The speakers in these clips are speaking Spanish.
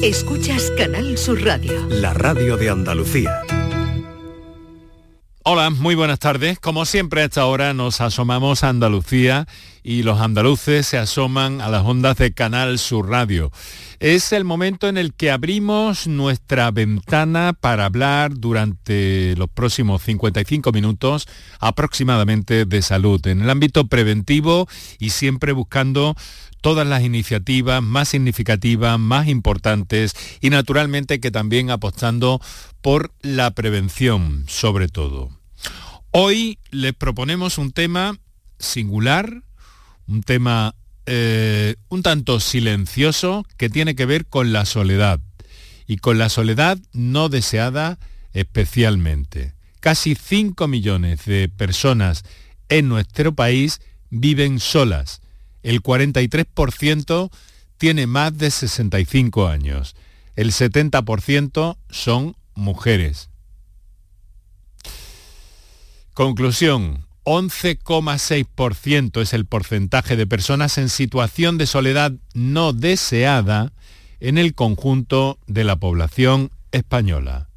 Escuchas Canal Sur Radio. La radio de Andalucía. Hola, muy buenas tardes. Como siempre a esta hora nos asomamos a Andalucía y los andaluces se asoman a las ondas de Canal Sur Radio. Es el momento en el que abrimos nuestra ventana para hablar durante los próximos 55 minutos aproximadamente de salud en el ámbito preventivo y siempre buscando todas las iniciativas más significativas, más importantes y naturalmente que también apostando por la prevención sobre todo. Hoy les proponemos un tema singular, un tema eh, un tanto silencioso que tiene que ver con la soledad y con la soledad no deseada especialmente. Casi 5 millones de personas en nuestro país viven solas el 43% tiene más de 65 años, el 70% son mujeres. Conclusión, 11,6% es el porcentaje de personas en situación de soledad no deseada en el conjunto de la población española.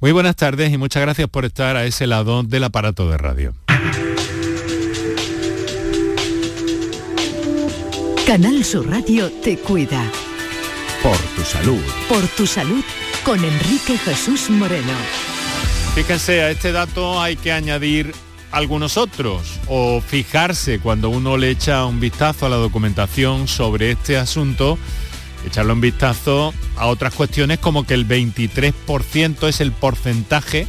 Muy buenas tardes y muchas gracias por estar a ese lado del aparato de radio. Canal Sur Radio te cuida. Por tu salud. Por tu salud con Enrique Jesús Moreno. Fíjense, a este dato hay que añadir algunos otros o fijarse cuando uno le echa un vistazo a la documentación sobre este asunto, echarle un vistazo a otras cuestiones como que el 23% es el porcentaje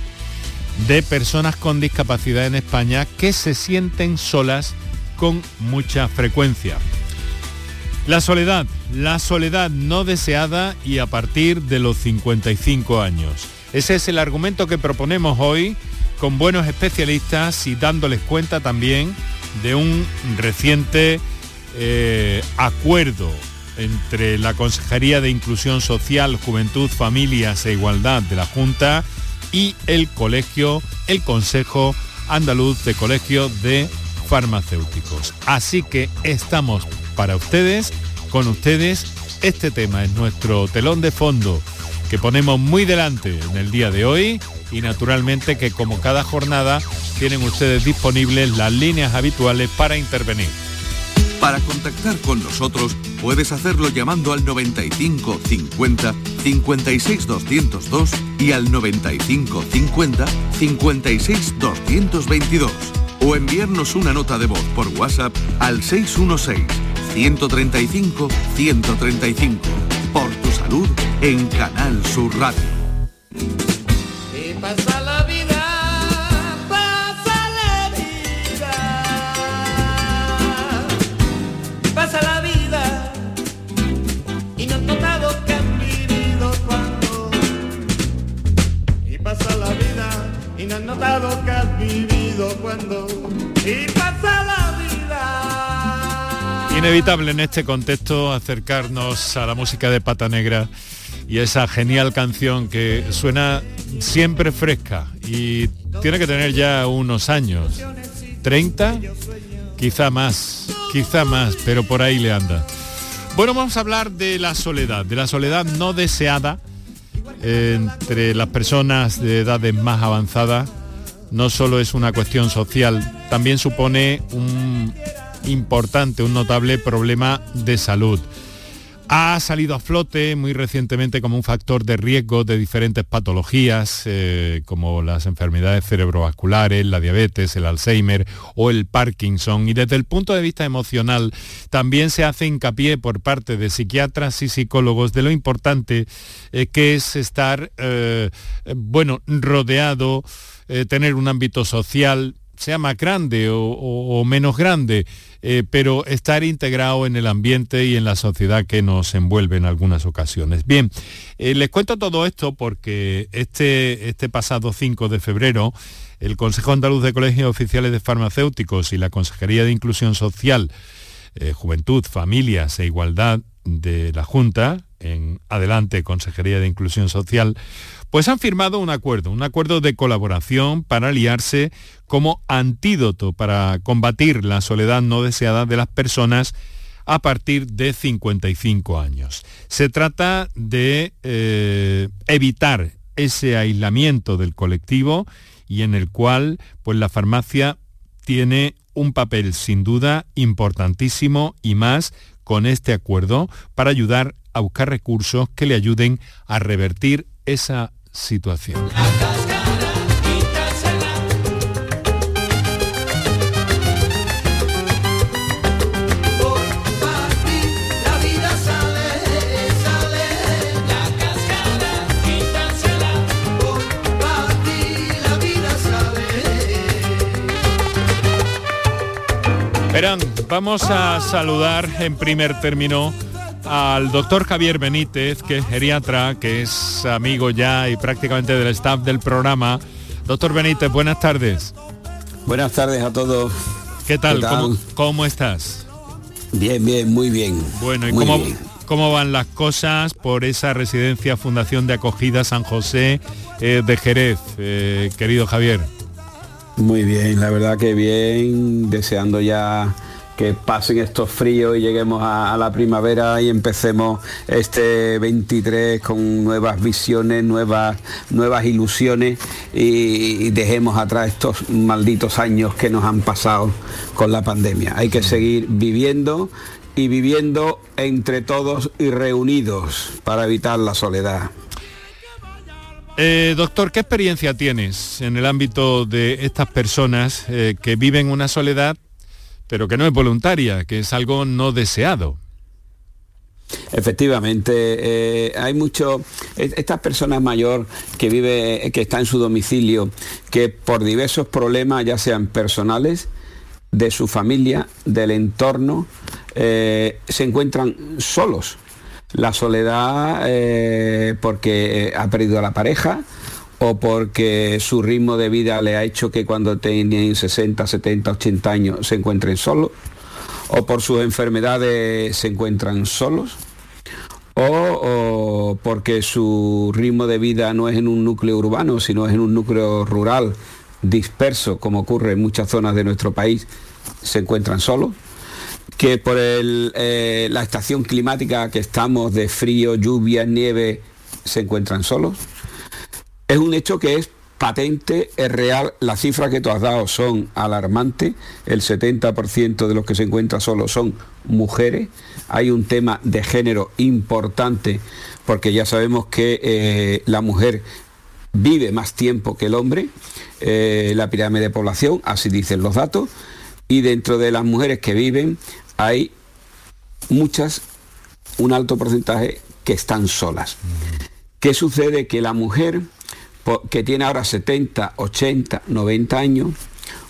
de personas con discapacidad en España que se sienten solas con mucha frecuencia. La soledad, la soledad no deseada y a partir de los 55 años. Ese es el argumento que proponemos hoy con buenos especialistas y dándoles cuenta también de un reciente eh, acuerdo entre la Consejería de Inclusión Social, Juventud, Familias e Igualdad de la Junta y el Colegio, el Consejo Andaluz de Colegio de Farmacéuticos. Así que estamos para ustedes, con ustedes. Este tema es nuestro telón de fondo que ponemos muy delante en el día de hoy y naturalmente que como cada jornada tienen ustedes disponibles las líneas habituales para intervenir. Para contactar con nosotros puedes hacerlo llamando al 95 50 56 202 y al 95 50 56 222 o enviarnos una nota de voz por WhatsApp al 616 135 135. Por tu salud en Canal Sur Radio. Y pasa la vida, pasa la vida. Pasa la vida y no han notado que han vivido cuando. Y pasa la vida y no han notado que has vivido cuando. Inevitable en este contexto acercarnos a la música de Pata Negra y esa genial canción que suena siempre fresca y tiene que tener ya unos años, 30, quizá más, quizá más, pero por ahí le anda. Bueno, vamos a hablar de la soledad, de la soledad no deseada entre las personas de edades más avanzadas. No solo es una cuestión social, también supone un importante, un notable problema de salud. Ha salido a flote muy recientemente como un factor de riesgo de diferentes patologías, eh, como las enfermedades cerebrovasculares, la diabetes, el Alzheimer o el Parkinson. Y desde el punto de vista emocional, también se hace hincapié por parte de psiquiatras y psicólogos de lo importante eh, que es estar, eh, bueno, rodeado, tener un ámbito social, sea más grande o, menos grande, eh, pero estar integrado en el ambiente y en la sociedad que nos envuelve en algunas ocasiones. Bien, eh, les cuento todo esto porque este, este pasado 5 de febrero el Consejo Andaluz de Colegios Oficiales de Farmacéuticos y la Consejería de Inclusión Social, eh, Juventud, Familias e Igualdad de la Junta, en adelante Consejería de Inclusión Social, pues han firmado un acuerdo, un acuerdo de colaboración para aliarse como antídoto para combatir la soledad no deseada de las personas a partir de 55 años. Se trata de eh, evitar ese aislamiento del colectivo y en el cual pues la farmacia tiene un papel sin duda importantísimo y más con este acuerdo para ayudar a buscar recursos que le ayuden a revertir esa situación. Verán, vamos a saludar en primer término al doctor Javier Benítez, que es geriatra, que es amigo ya y prácticamente del staff del programa. Doctor Benítez, buenas tardes. Buenas tardes a todos. ¿Qué tal? ¿Cómo, estás? Bien, bien, muy bien. Bueno, ¿y cómo, cómo, van las cosas por esa residencia Fundación de Acogida San José eh, de Jerez, eh, querido Javier? Muy bien, la verdad que bien, deseando ya que pasen estos fríos y lleguemos a, la primavera y empecemos este 23 con nuevas visiones, nuevas, nuevas ilusiones y, dejemos atrás estos malditos años que nos han pasado con la pandemia. Hay que seguir viviendo y viviendo entre todos y reunidos para evitar la soledad. Eh, doctor, ¿qué experiencia tienes en el ámbito de estas personas eh, que viven una soledad, pero que no es voluntaria, que es algo no deseado? Efectivamente, eh, hay mucho, estas personas mayor que vive, que está en su domicilio, que por diversos problemas, ya sean personales, de su familia, del entorno, se encuentran solos la soledad eh, porque ha perdido a la pareja o porque su ritmo de vida le ha hecho que cuando tienen 60, 70, 80 años se encuentren solos, o por sus enfermedades se encuentran solos, o, porque su ritmo de vida no es en un núcleo urbano, sino es en un núcleo rural disperso, como ocurre en muchas zonas de nuestro país, se encuentran solos que por eh, la estación climática que estamos de frío, lluvia, nieve, se encuentran solos. Es un hecho que es patente, es real, las cifras que tú has dado son alarmantes, el 70% de los que se encuentran solos son mujeres, hay un tema de género importante porque ya sabemos que eh, la mujer vive más tiempo que el hombre, eh, la pirámide de población, así dicen los datos, y dentro de las mujeres que viven hay muchas, un alto porcentaje que están solas. ¿Qué sucede? Que la mujer que tiene ahora 70, 80, 90 años,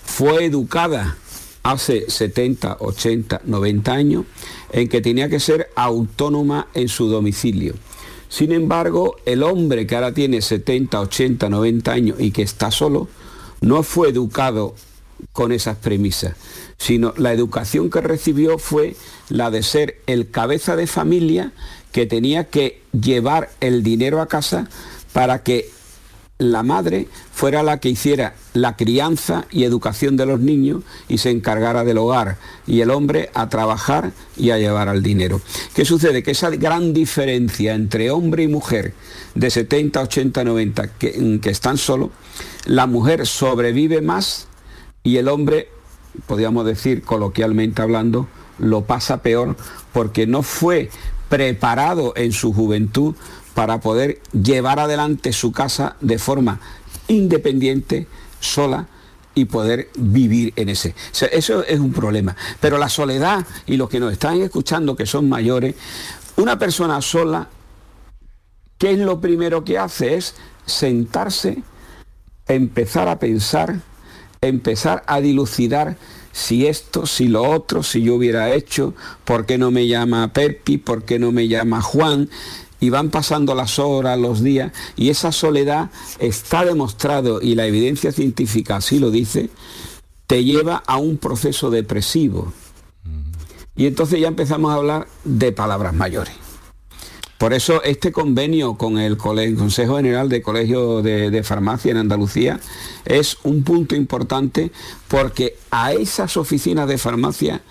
fue educada hace 70, 80, 90 años en que tenía que ser autónoma en su domicilio. Sin embargo, el hombre que ahora tiene 70, 80, 90 años y que está solo, no fue educado con esas premisas sino la educación que recibió fue la de ser el cabeza de familia que tenía que llevar el dinero a casa para que la madre fuera la que hiciera la crianza y educación de los niños y se encargara del hogar y el hombre a trabajar y a llevar al dinero. ¿Qué sucede? Que esa gran diferencia entre hombre y mujer de 70, 80, 90 que, que están solos, la mujer sobrevive más y el hombre podríamos decir coloquialmente hablando, lo pasa peor porque no fue preparado en su juventud para poder llevar adelante su casa de forma independiente, sola y poder vivir en ese. eso es un problema. Pero la soledad y los que nos están escuchando que son mayores, una persona sola, ¿qué es lo primero que hace? Es sentarse, empezar a pensar, empezar a dilucidar si esto, si lo otro, si yo hubiera hecho, por qué no me llama Perpi, por qué no me llama Juan, y van pasando las horas, los días, y esa soledad está demostrado, y la evidencia científica así lo dice, te lleva a un proceso depresivo. Y entonces ya empezamos a hablar de palabras mayores. Por eso este convenio con el, Consejo General de Colegio de, Farmacia en Andalucía es un punto importante porque a esas oficinas de farmacia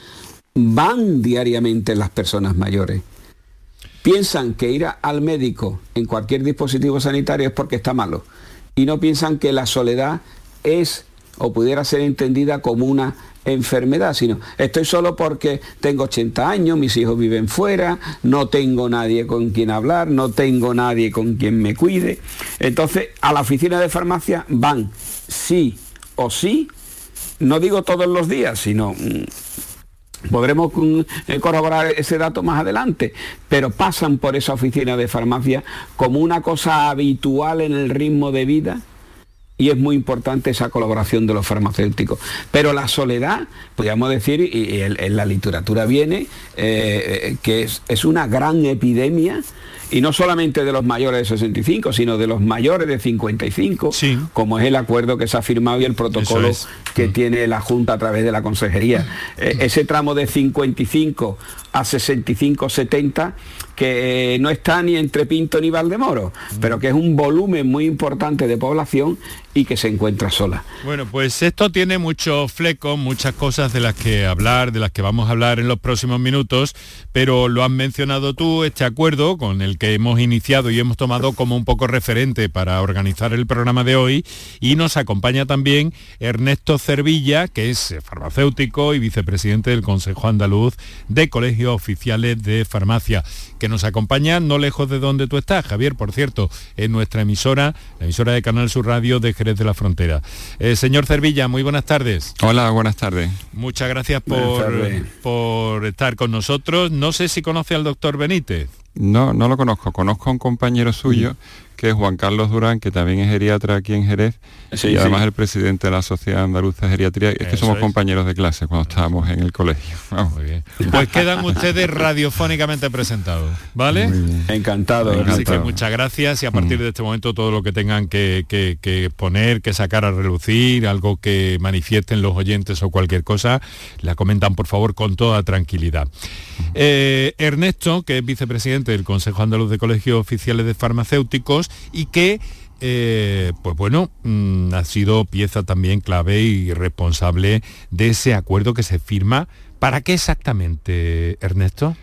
van diariamente las personas mayores. Piensan que ir al médico en cualquier dispositivo sanitario es porque está malo y no piensan que la soledad es o pudiera ser entendida como una enfermedad, sino estoy solo porque tengo 80 años, mis hijos viven fuera, no tengo nadie con quien hablar, no tengo nadie con quien me cuide. Entonces, a la oficina de farmacia van sí o sí, no digo todos los días, sino mm, podremos eh, corroborar ese dato más adelante, pero pasan por esa oficina de farmacia como una cosa habitual en el ritmo de vida y es muy importante esa colaboración de los farmacéuticos. Pero la soledad, podríamos decir, y en, la literatura viene, eh, eh, que es una gran epidemia y no solamente de los mayores de 65, sino de los mayores de 55, como es el acuerdo que se ha firmado y el protocolo que mm. tiene la Junta a través de la Consejería. Eh, ese tramo de 55 a 65-70 que no está ni entre Pinto ni Valdemoro, pero que es un volumen muy importante de población y que se encuentra sola. Bueno, pues esto tiene muchos flecos, muchas cosas de las que hablar, de las que vamos a hablar en los próximos minutos, pero lo has mencionado tú, este acuerdo con el que hemos iniciado y hemos tomado como un poco referente para organizar el programa de hoy y nos acompaña también Ernesto Cervilla, que es farmacéutico y vicepresidente del Consejo Andaluz de Colegios Oficiales de Farmacia que nos acompaña no lejos de donde tú estás, Javier, por cierto, en nuestra emisora, la emisora de Canal Sur Radio de Jerez de la Frontera. Eh, señor Cervilla, muy buenas tardes. Hola, buenas tardes. Muchas gracias por, por estar con nosotros. No sé si conoce al doctor Benítez. No, no lo conozco. Conozco a un compañero suyo que es Juan Carlos Durán, que también es geriatra aquí en Jerez, y además el presidente de la Sociedad Andaluza de Geriatría, es que somos compañeros de clase cuando estábamos en el colegio. Pues quedan ustedes radiofónicamente presentados, ¿vale? Encantado, Así que muchas gracias y a partir mm. de este momento todo lo que tengan que, poner, que sacar a relucir, algo que manifiesten los oyentes o cualquier cosa, la comentan por favor con toda tranquilidad. Eh, Ernesto, que es vicepresidente del Consejo Andaluz de Colegios Oficiales de Farmacéuticos, y que eh, pues bueno, mm, ha sido pieza también clave y responsable de ese acuerdo que se firma. ¿Para qué exactamente, Ernesto?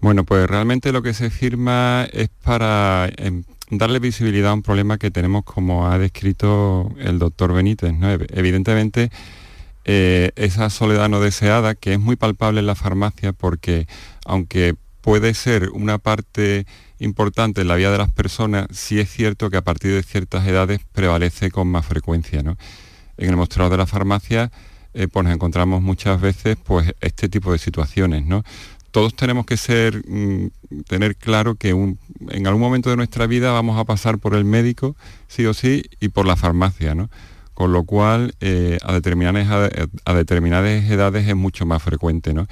Bueno, pues realmente lo que se firma es para em, darle visibilidad a un problema que tenemos como ha descrito el doctor Benítez. Evidentemente, eh, esa soledad no deseada, que es muy palpable en la farmacia porque aunque puede ser una parte importante en la vida de las personas, sí es cierto que a partir de ciertas edades prevalece con más frecuencia. En el mostrador de la farmacia eh, pues nos encontramos muchas veces pues, este tipo de situaciones. ¿no? Todos tenemos que ser, mm, tener claro que en algún momento de nuestra vida vamos a pasar por el médico, sí o sí, y por la farmacia. ¿no? Con lo cual, eh, a, determinadas, a determinadas edades es mucho más frecuente. ¿no?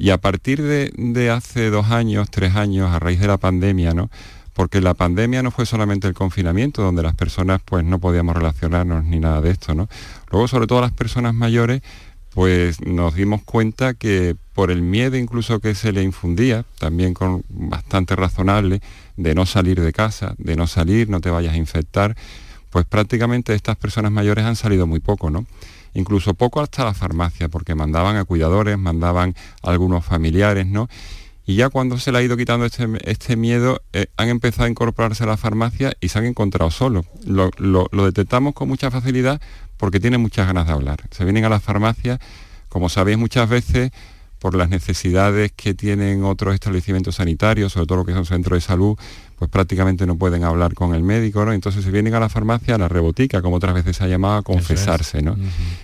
Y a partir de, hace dos años, tres años, a raíz de la pandemia, ¿no? porque la pandemia no fue solamente el confinamiento, donde las personas pues no podíamos relacionarnos ni nada de esto, ¿no? Luego, sobre todo las personas mayores, pues nos dimos cuenta que por el miedo incluso que se le infundía, también con bastante razonable, de no salir de casa, de no salir, no te vayas a infectar, pues prácticamente estas personas mayores han salido muy poco, ¿no? Incluso poco hasta la farmacia, porque mandaban a cuidadores, mandaban a algunos familiares, ¿no? Y ya cuando se le ha ido quitando este, este miedo, eh, han empezado a incorporarse a la farmacia y se han encontrado solos. Lo, lo, detectamos con mucha facilidad porque tienen muchas ganas de hablar. Se vienen a la farmacia, como sabéis muchas veces, por las necesidades que tienen otros establecimientos sanitarios, sobre todo lo que son centros de salud, pues prácticamente no pueden hablar con el médico, ¿no? Entonces se vienen a la farmacia, a la rebotica, como otras veces se ha llamado, a confesarse, ¿no?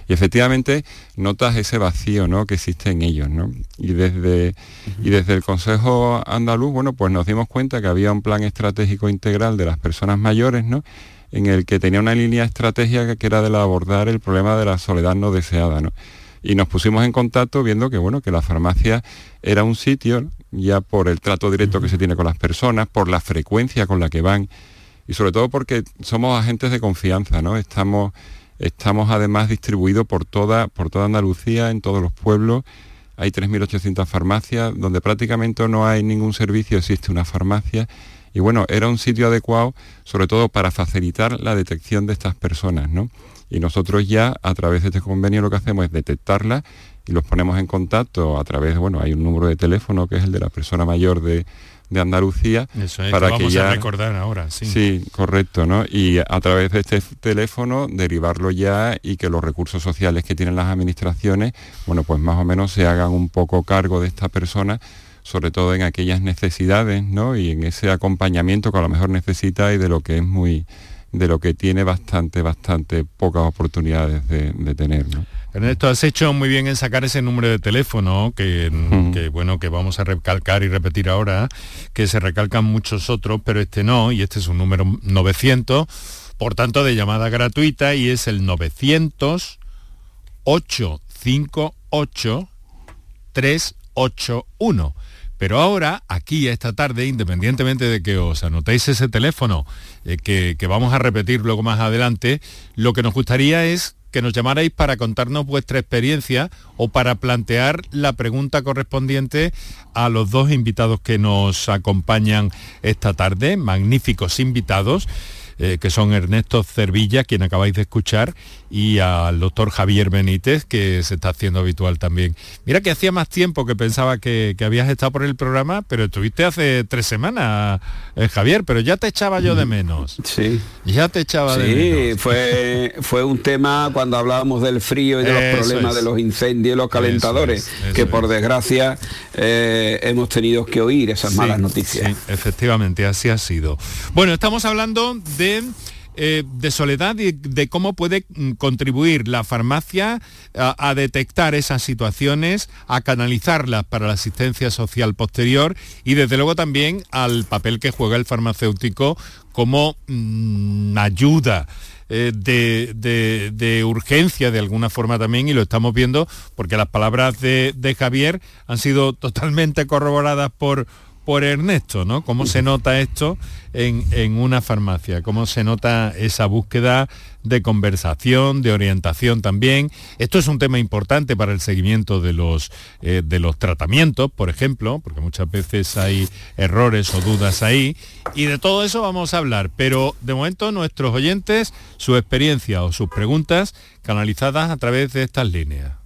Y efectivamente notas ese vacío, ¿no? Que existe en ellos, ¿no? Y desde, y desde el Consejo Andaluz, bueno, pues nos dimos cuenta que había un plan estratégico integral de las personas mayores, ¿no? En el que tenía una línea estratégica que era de abordar el problema de la soledad no deseada, ¿no? Y nos pusimos en contacto viendo que bueno que la farmacia era un sitio ya por el trato directo que se tiene con las personas por la frecuencia con la que van y sobre todo porque somos agentes de confianza no estamos estamos además distribuidos por toda por toda Andalucía en todos los pueblos. Hay 3.800 farmacias donde prácticamente no hay ningún servicio existe una farmacia. Y bueno, era un sitio adecuado sobre todo para facilitar la detección de estas personas, ¿no? Y nosotros ya a través de este convenio lo que hacemos es detectarlas y los ponemos en contacto a través, bueno, hay un número de teléfono que es el de la persona mayor de, Andalucía para que, ya recordar ahora sí. sí correcto no y a través de este teléfono derivarlo ya y que los recursos sociales que tienen las administraciones bueno pues más o menos se hagan un poco cargo de esta persona sobre todo en aquellas necesidades ¿no? y en ese acompañamiento que a lo mejor necesita y de lo que es muy de lo que tiene bastante bastante pocas oportunidades de, de tener ¿no? Ernesto, has hecho muy bien en sacar ese número de teléfono que, bueno que vamos a recalcar y repetir ahora, que se recalcan muchos otros, pero este no, y este es un número 900, por tanto de llamada gratuita y es el 900 858 381. Pero ahora, aquí esta tarde, independientemente de que os anotéis ese teléfono, eh, que, que, vamos a repetir luego más adelante, lo que nos gustaría es que nos llamarais para contarnos vuestra experiencia o para plantear la pregunta correspondiente a los dos invitados que nos acompañan esta tarde, magníficos invitados. Eh, que son Ernesto Cervilla, quien acabáis de escuchar, y al doctor Javier Benítez, que se está haciendo habitual también. Mira que hacía más tiempo que pensaba que, habías estado por el programa, pero estuviste hace tres semanas, eh, Javier, pero ya te echaba yo de mm, menos. Sí. Ya te echaba de menos. Sí, fue, fue un tema cuando hablábamos del frío y de los problemas de los incendios y los calentadores, que por desgracia eh, hemos tenido que oír esas malas noticias. Sí, efectivamente, así ha sido. Bueno, estamos hablando de eh, de soledad y de cómo puede mm, contribuir la farmacia a, detectar esas situaciones, a canalizarlas para la asistencia social posterior y desde luego también al papel que juega el farmacéutico como mm, ayuda. Eh, de, urgencia de alguna forma también y lo estamos viendo porque las palabras de, de Javier han sido totalmente corroboradas por, por Ernesto, ¿no? ¿Cómo se nota esto en, una farmacia? ¿Cómo se nota esa búsqueda de conversación, de orientación también? Esto es un tema importante para el seguimiento de los, eh, de los tratamientos, por ejemplo, porque muchas veces hay errores o dudas ahí. Y de todo eso vamos a hablar, pero de momento nuestros oyentes, su experiencia o sus preguntas canalizadas a través de estas líneas.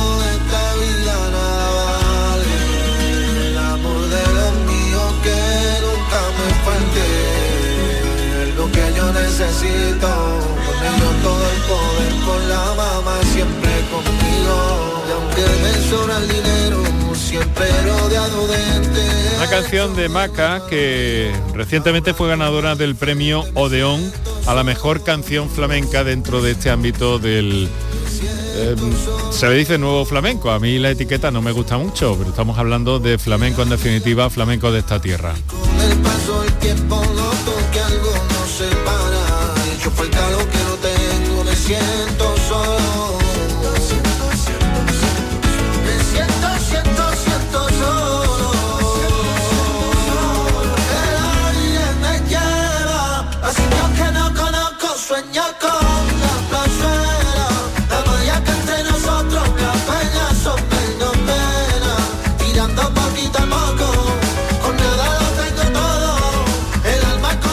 Necesito. Todo el poder, con la mamá siempre conmigo. Y aunque me sobra el dinero, siempre rodeado de. Una canción de Maca que recientemente fue ganadora del premio Odeón a la mejor canción flamenca dentro de este ámbito del em, se le dice nuevo flamenco. A mí la etiqueta no me gusta mucho, pero estamos hablando de flamenco en definitiva, flamenco de esta tierra. Hecho falta lo que no tengo, me siento solo.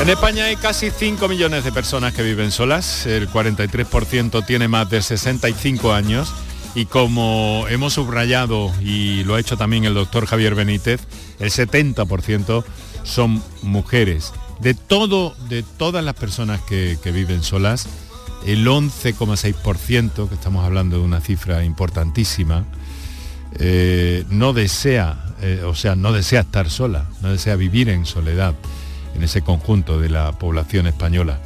En España hay casi 5 millones de personas que viven solas, el 43% tiene más de 65 años. Y como hemos subrayado y lo ha hecho también el doctor Javier Benítez, el 70% son mujeres. De todo, de todas las personas que, viven solas, el 11,6%, que estamos hablando de una cifra importantísima, eh, no desea, eh, o sea, no desea estar sola, no desea vivir en soledad en ese conjunto de la población española.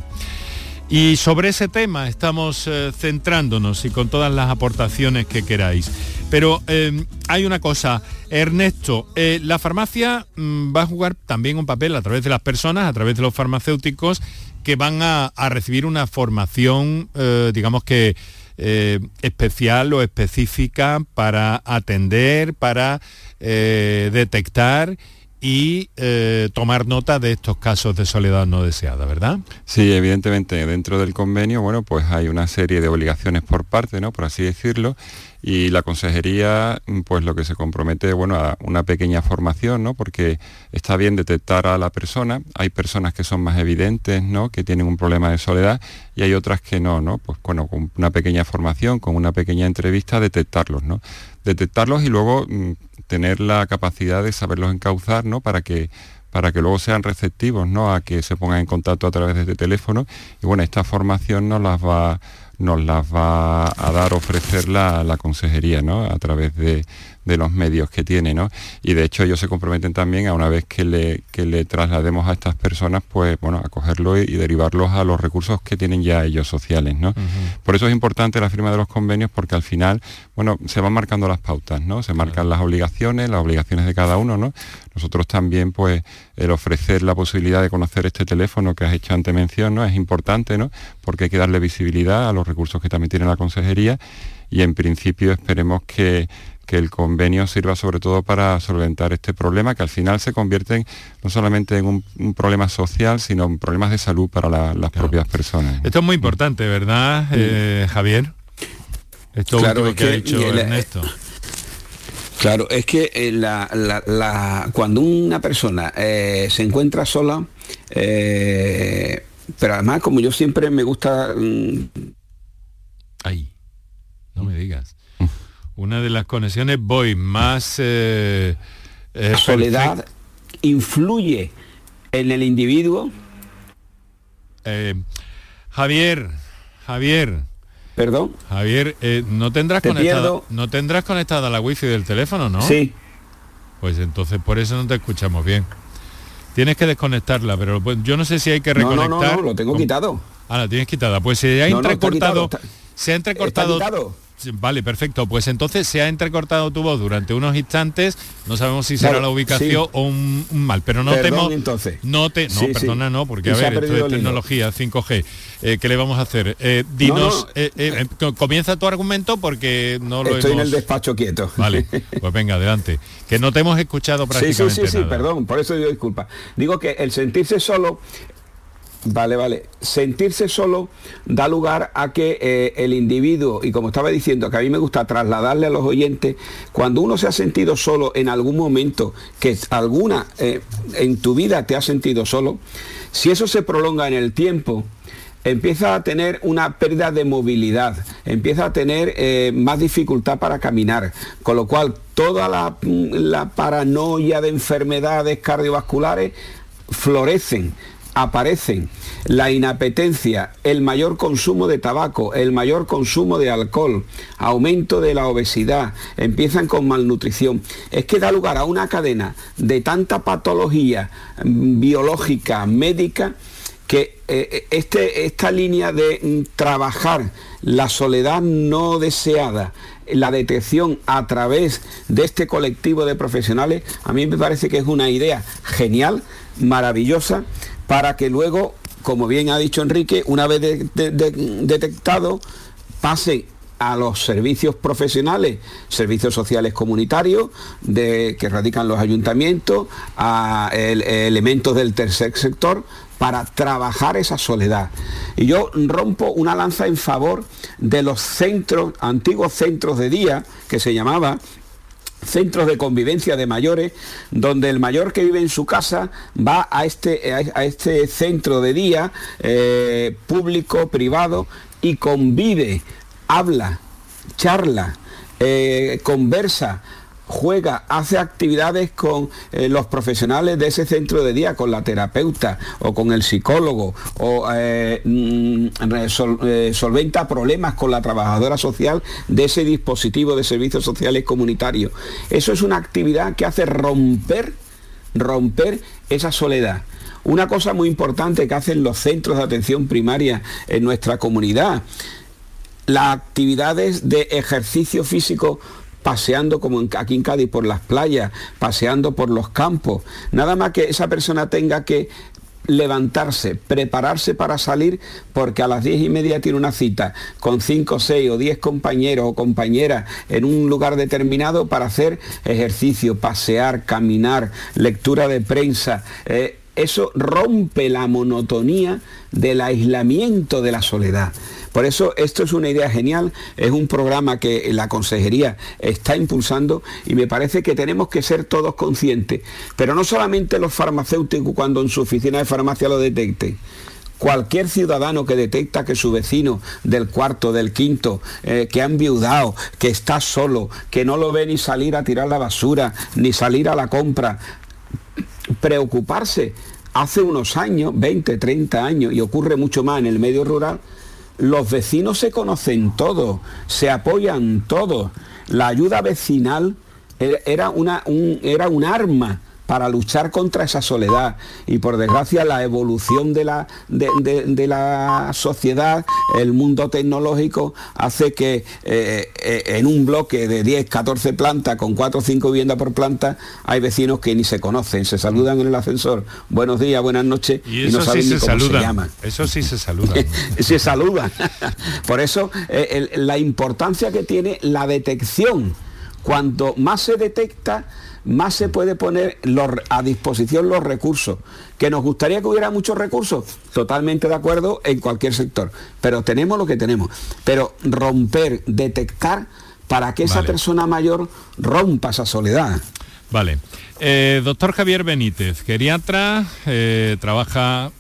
Y sobre ese tema estamos eh, centrándonos y con todas las aportaciones que queráis. Pero eh, hay una cosa, Ernesto, eh, la farmacia mm, va a jugar también un papel a través de las personas, a través de los farmacéuticos, que van a, recibir una formación, eh, digamos que especial o específica para atender, para detectar y tomar nota de estos casos de soledad no deseada, ¿verdad? Sí, evidentemente dentro del convenio, bueno, pues hay una serie de obligaciones por parte, ¿no? Por así decirlo, y la consejería pues lo que se compromete bueno a una pequeña formación no porque está bien detectar a la persona hay personas que son más evidentes no que tienen un problema de soledad y hay otras que no no pues bueno con una pequeña formación con una pequeña entrevista detectarlos no detectarlos y luego mm, tener la capacidad de saberlos encauzar no para que para que luego sean receptivos ¿no? a que se pongan en contacto a través de este teléfono y bueno esta formación nos las va nos las va a dar, ofrecer la, la consejería, ¿no? A través de, de los medios que tiene, ¿no? Y de hecho ellos se comprometen también a una vez que le, que le traslademos a estas personas, pues bueno, a cogerlo y, derivarlos a los recursos que tienen ya ellos sociales, ¿no? Por eso es importante la firma de los convenios porque al final, bueno, se van marcando las pautas, ¿no? Se marcan las obligaciones, las obligaciones de cada uno, ¿no? Nosotros también, pues, el ofrecer la posibilidad de conocer este teléfono que has hecho ante mención, ¿no? Es importante, ¿no? Porque hay que darle visibilidad a los recursos que también tiene la consejería y en principio esperemos que que el convenio sirva sobre todo para solventar este problema que al final se convierte no solamente en un, problema social, sino en problemas de salud para las propias personas. Esto es muy importante, ¿verdad, eh, Javier? Esto claro, es que, ha dicho Ernesto. Claro, es que eh, cuando una persona eh, se encuentra sola, pero además como yo siempre me gusta... Mm, Ay, no me digas una de las conexiones voy más... Eh, eh, la soledad influye en el individuo. Eh, Javier, Javier. Perdón. Javier, no tendrás conectada, no tendrás conectada la wifi del teléfono, ¿no? Sí. Pues entonces por eso no te escuchamos bien. Tienes que desconectarla, pero pues, yo no sé si hay que reconectar. No, no, no, lo tengo quitado. Ah, la tienes quitada. Pues se ha entrecortado. se ha entrecortado. Vale, perfecto. Pues entonces se ha entrecortado tu voz durante unos instantes. No sabemos si será la ubicación o un, mal, pero no Perdón, entonces. No te, no, perdona, no, porque a ver, esto es tecnología 5G. Eh, ¿Qué le vamos a hacer? Eh, dinos, eh, comienza tu argumento porque no lo Estoy en el despacho quieto. Vale, pues venga, adelante. Que no te hemos escuchado prácticamente Sí, sí, sí, perdón, por eso digo disculpa. Digo que el sentirse solo Vale, vale. Sentirse solo da lugar a que eh, el individuo, y como estaba diciendo, que a mí me gusta trasladarle a los oyentes, cuando uno se ha sentido solo en algún momento, que alguna eh, en tu vida te ha sentido solo, si eso se prolonga en el tiempo, empieza a tener una pérdida de movilidad, empieza a tener eh, más dificultad para caminar, con lo cual toda la, la paranoia de enfermedades cardiovasculares florecen aparecen la inapetencia, el mayor consumo de tabaco, el mayor consumo de alcohol, aumento de la obesidad, empiezan con malnutrición. Es que da lugar a una cadena de tanta patología mm, biológica, médica, que eh, eh, este, esta línea de mm, trabajar la soledad no deseada, la detección a través de este colectivo de profesionales, a mí me parece que es una idea genial, maravillosa, para que luego, como bien ha dicho Enrique, una vez detectado, pase a los servicios profesionales, servicios sociales comunitarios que radican los ayuntamientos, a elementos del tercer sector, para trabajar esa soledad. Y yo rompo una lanza en favor de los centros, antiguos centros de día, que se llamaba, centros de convivencia de mayores, donde el mayor que vive en su casa va a este, a este centro de día eh, público, privado, y convive, habla, charla, eh, conversa, juega, hace actividades con eh, los profesionales de ese centro de día, con la terapeuta o con el psicólogo, o eh, mm, eh, solventa problemas con la trabajadora social de ese dispositivo de servicios sociales comunitarios. Eso es una actividad que hace romper, romper esa soledad. Una cosa muy importante que hacen los centros de atención primaria en nuestra comunidad, las actividades de ejercicio físico paseando como aquí en Cádiz por las playas, paseando por los campos. Nada más que esa persona tenga que levantarse, prepararse para salir, porque a las diez y media tiene una cita con cinco, seis o diez compañeros o compañeras en un lugar determinado para hacer ejercicio, pasear, caminar, lectura de prensa. Eh, eso rompe la monotonía del aislamiento de la soledad. Por eso esto es una idea genial, es un programa que la consejería está impulsando y me parece que tenemos que ser todos conscientes, pero no solamente los farmacéuticos cuando en su oficina de farmacia lo detecten, cualquier ciudadano que detecta que su vecino del cuarto, del quinto, eh, que ha enviudado, que está solo, que no lo ve ni salir a tirar la basura, ni salir a la compra, preocuparse. Hace unos años, 20, 30 años, y ocurre mucho más en el medio rural, los vecinos se conocen todos, se apoyan todos. La ayuda vecinal era, una, un, era un arma para luchar contra esa soledad. Y por desgracia la evolución de la, de, la sociedad, el mundo tecnológico, hace que eh, eh, en un bloque de 10, 14 plantas, con 4 o 5 viviendas por planta, hay vecinos que ni se conocen, se saludan en el ascensor, buenos días, buenas noches, y, no saben ni cómo se llaman. Eso sí se saluda. se saludan. por eso eh, la importancia que tiene la detección. Cuanto más se detecta, más se puede poner a disposición los recursos. ¿Que nos gustaría que hubiera muchos recursos? Totalmente de acuerdo en cualquier sector. Pero tenemos lo que tenemos. Pero romper, detectar para que esa persona mayor rompa esa soledad. Vale. Eh, doctor Javier Benítez, geriatra, eh, trabaja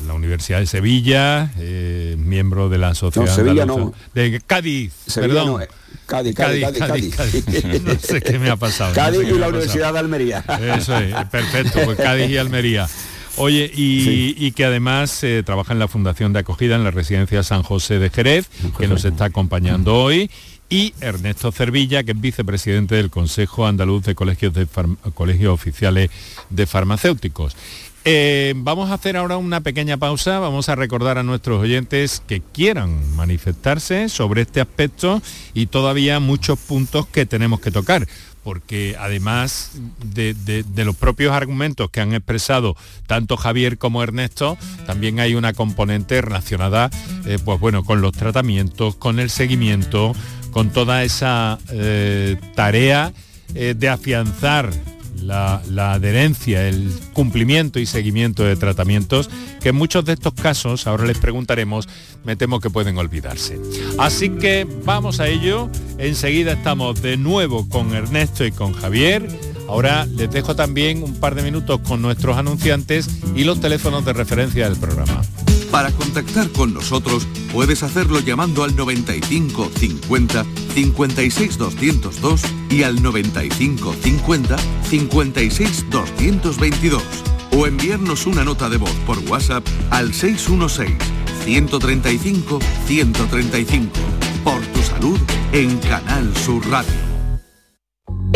en la Universidad de Sevilla, eh, miembro de la Sociedad Sevilla no. de Cádiz, perdón. Cádiz, Cádiz, Cádiz, Cádiz, No sé qué me ha pasado. Cádiz y la Universidad de Almería. Eso es, perfecto, pues Cádiz y Almería. Oye, y, que además eh, trabaja en la Fundación de Acogida en la Residencia San José de Jerez, que nos está acompañando hoy, y Ernesto Cervilla, que es vicepresidente del Consejo Andaluz de Colegios, de Colegios Oficiales de Farmacéuticos. Eh, vamos a hacer ahora una pequeña pausa, vamos a recordar a nuestros oyentes que quieran manifestarse sobre este aspecto y todavía muchos puntos que tenemos que tocar porque además de, los propios argumentos que han expresado tanto Javier como Ernesto, también hay una componente relacionada, eh, pues bueno, con los tratamientos, con el seguimiento, con toda esa eh, tarea de afianzar la, adherencia, el cumplimiento y seguimiento de tratamientos que en muchos de estos casos, ahora les preguntaremos, me temo que pueden olvidarse. Así que vamos a ello, enseguida estamos de nuevo con Ernesto y con Javier. Ahora les dejo también un par de minutos con nuestros anunciantes y los teléfonos de referencia del programa. Para contactar con nosotros puedes hacerlo llamando al 95 50 56 202 y al 95 50 56 222 o enviarnos una nota de voz por WhatsApp al 616 135 135 por tu salud en Canal Sur Radio.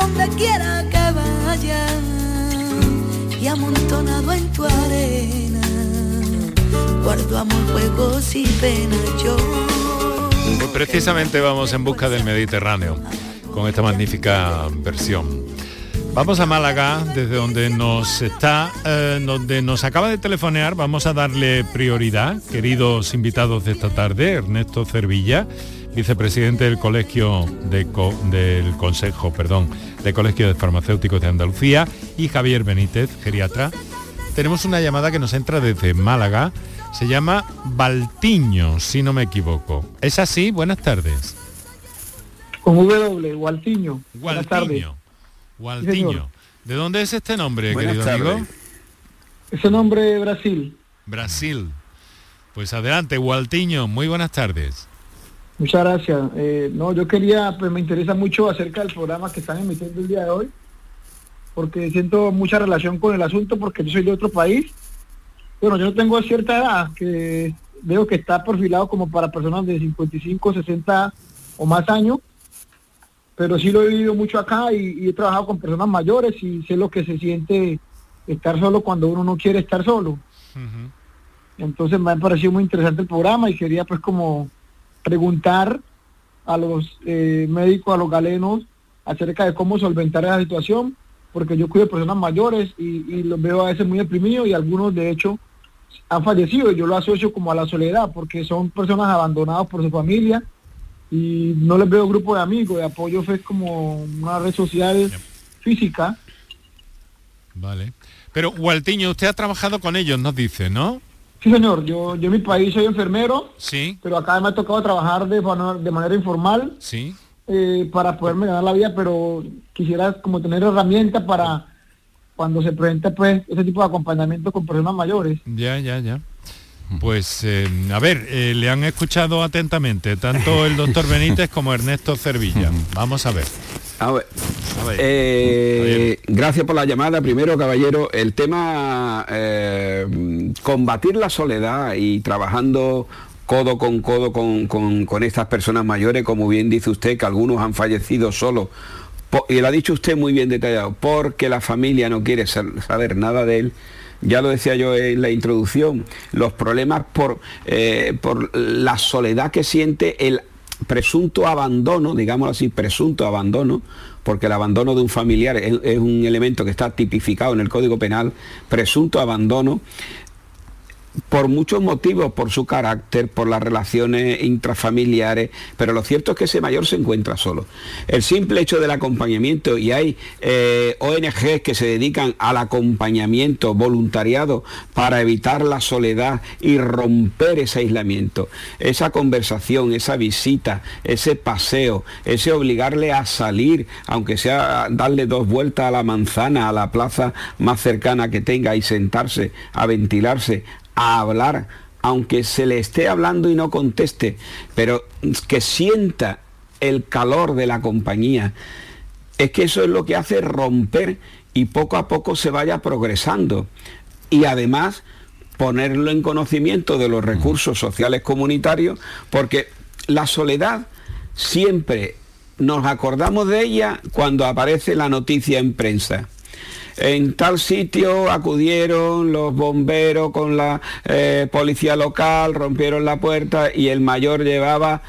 donde quiera que vaya y amontonado en tu arena juegos y penas yo. Precisamente vamos en busca del Mediterráneo con esta magnífica versión. Vamos a Málaga, desde donde nos está, eh, donde nos acaba de telefonear. Vamos a darle prioridad, queridos invitados de esta tarde, Ernesto Cervilla, vicepresidente del Colegio de Co- del Consejo, perdón, del Colegio de Farmacéuticos de Andalucía, y Javier Benítez, geriatra. Tenemos una llamada que nos entra desde Málaga. Se llama Baltiño, si no me equivoco. ¿Es así? Buenas tardes. Con W, Gualtiño. Buenas tardes. Gualtiño. ¿De dónde es este nombre, Buenas querido tardes. amigo? Ese nombre Brasil. Brasil. Pues adelante, Gualtiño. Muy buenas tardes. Muchas gracias. Eh, no, yo quería, pues me interesa mucho acerca del programa que están emitiendo el día de hoy, porque siento mucha relación con el asunto, porque yo soy de otro país. Bueno, yo no tengo cierta edad, que veo que está perfilado como para personas de 55, 60 o más años, pero sí lo he vivido mucho acá y, y he trabajado con personas mayores y sé lo que se siente estar solo cuando uno no quiere estar solo. Entonces me ha parecido muy interesante el programa y quería pues como preguntar a los eh, médicos, a los galenos, acerca de cómo solventar esa situación, porque yo cuido personas mayores y, y los veo a veces muy deprimidos y algunos de hecho han fallecido y yo lo asocio como a la soledad, porque son personas abandonadas por su familia y no les veo grupo de amigos, de apoyo fue como una red social física. Vale. Pero Gualtiño, usted ha trabajado con ellos, nos dice, ¿no? Sí, señor, yo, yo en mi país soy enfermero, Sí, pero acá me ha tocado trabajar de, manera informal sí. eh, para poderme ganar la vida, pero quisiera como tener herramientas para cuando se presenta pues ese tipo de acompañamiento con personas mayores. Ya, ya, ya. Pues, eh, a ver, eh, le han escuchado atentamente tanto el doctor Benítez como Ernesto Cervilla. Vamos a ver. A ver, eh, gracias por la llamada. Primero, caballero, el tema eh, combatir la soledad y trabajando codo con codo con, con- con estas personas mayores, como bien dice usted, que algunos han fallecido solos. Y lo ha dicho usted muy bien detallado, porque la familia no quiere saber nada de él. Ya lo decía yo en la introducción, los problemas por, eh, por la soledad que siente el presunto abandono, digámoslo así, presunto abandono, porque el abandono de un familiar es, es un elemento que está tipificado en el Código Penal, presunto abandono, por muchos motivos, por su carácter, por las relaciones intrafamiliares, pero lo cierto es que ese mayor se encuentra solo. El simple hecho del acompañamiento, y hay eh, ONGs que se dedican al acompañamiento voluntariado para evitar la soledad y romper ese aislamiento, esa conversación, esa visita, ese paseo, ese obligarle a salir, aunque sea darle dos vueltas a la manzana, a la plaza más cercana que tenga y sentarse a ventilarse, a hablar, aunque se le esté hablando y no conteste, pero que sienta el calor de la compañía. Es que eso es lo que hace romper y poco a poco se vaya progresando. Y además ponerlo en conocimiento de los recursos sociales comunitarios, porque la soledad siempre nos acordamos de ella cuando aparece la noticia en prensa. En tal sitio acudieron los bomberos con la eh, policía local, rompieron la puerta y el mayor llevaba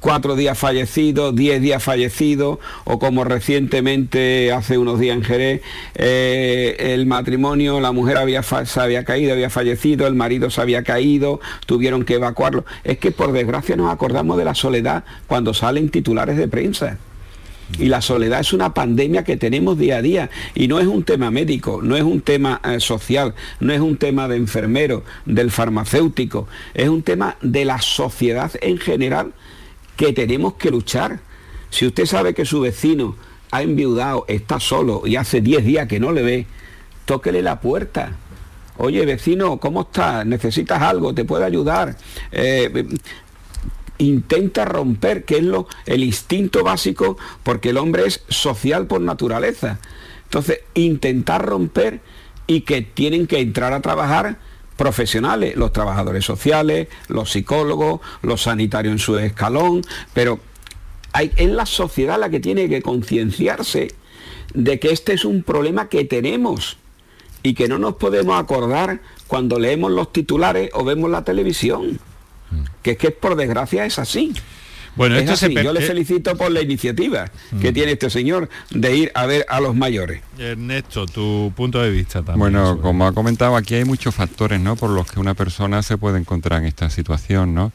cuatro días fallecido, diez días fallecido, o como recientemente hace unos días en Jerez, eh, el matrimonio, la mujer había se había caído, había fallecido, el marido se había caído, tuvieron que evacuarlo. Es que por desgracia nos acordamos de la soledad cuando salen titulares de prensa. Y la soledad es una pandemia que tenemos día a día y no es un tema médico, no es un tema eh, social, no es un tema de enfermero, del farmacéutico, es un tema de la sociedad en general que tenemos que luchar. Si usted sabe que su vecino ha enviudado, está solo y hace 10 días que no le ve, tóquele la puerta. Oye, vecino, ¿cómo estás? ¿Necesitas algo? ¿Te puedo ayudar? Eh, intenta romper, que es lo, el instinto básico, porque el hombre es social por naturaleza. Entonces, intentar romper y que tienen que entrar a trabajar profesionales, los trabajadores sociales, los psicólogos, los sanitarios en su escalón, pero hay, es la sociedad la que tiene que concienciarse de que este es un problema que tenemos y que no nos podemos acordar cuando leemos los titulares o vemos la televisión. Que es que por desgracia es así. Bueno, esto Se Yo le eh, felicito por la iniciativa que tiene este señor de ir a ver a los mayores. Ernesto, tu punto de vista también. Bueno, como ha comentado, aquí hay muchos factores, ¿no? Por los que una persona se puede encontrar en esta situación, ¿no?